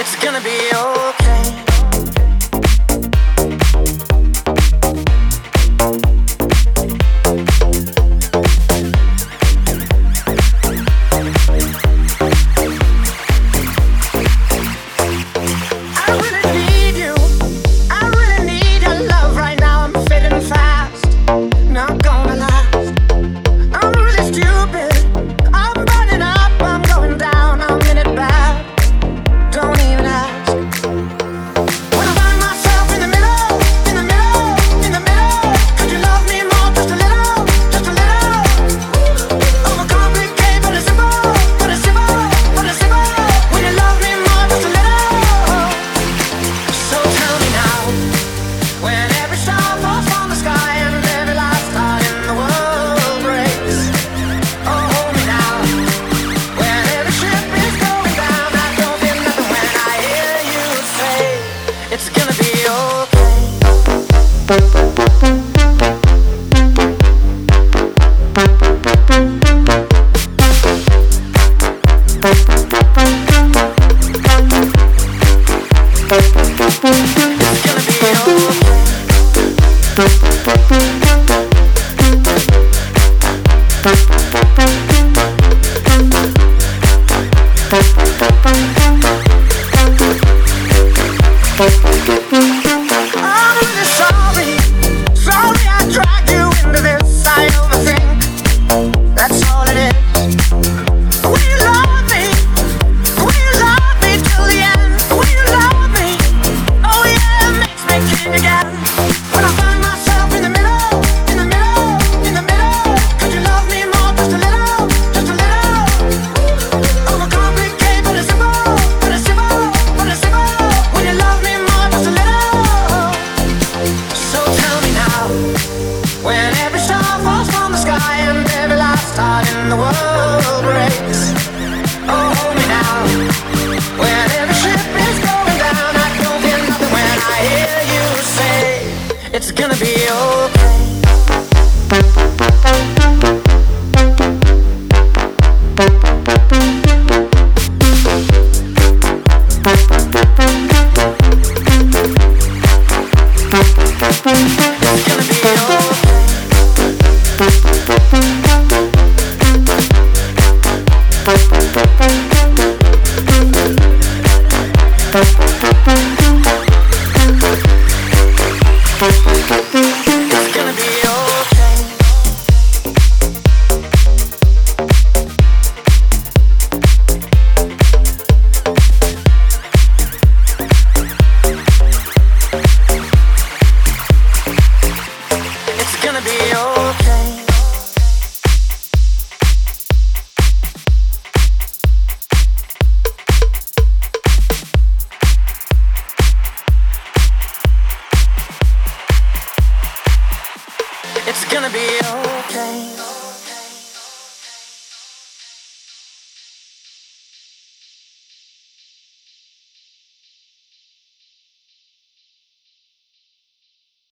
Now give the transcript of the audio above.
It's gonna be okay. when the world breaks. Oh, hold me now. When every ship is going down, I when I hear you say it's gonna be okay. It's gonna be okay. It's gonna be okay.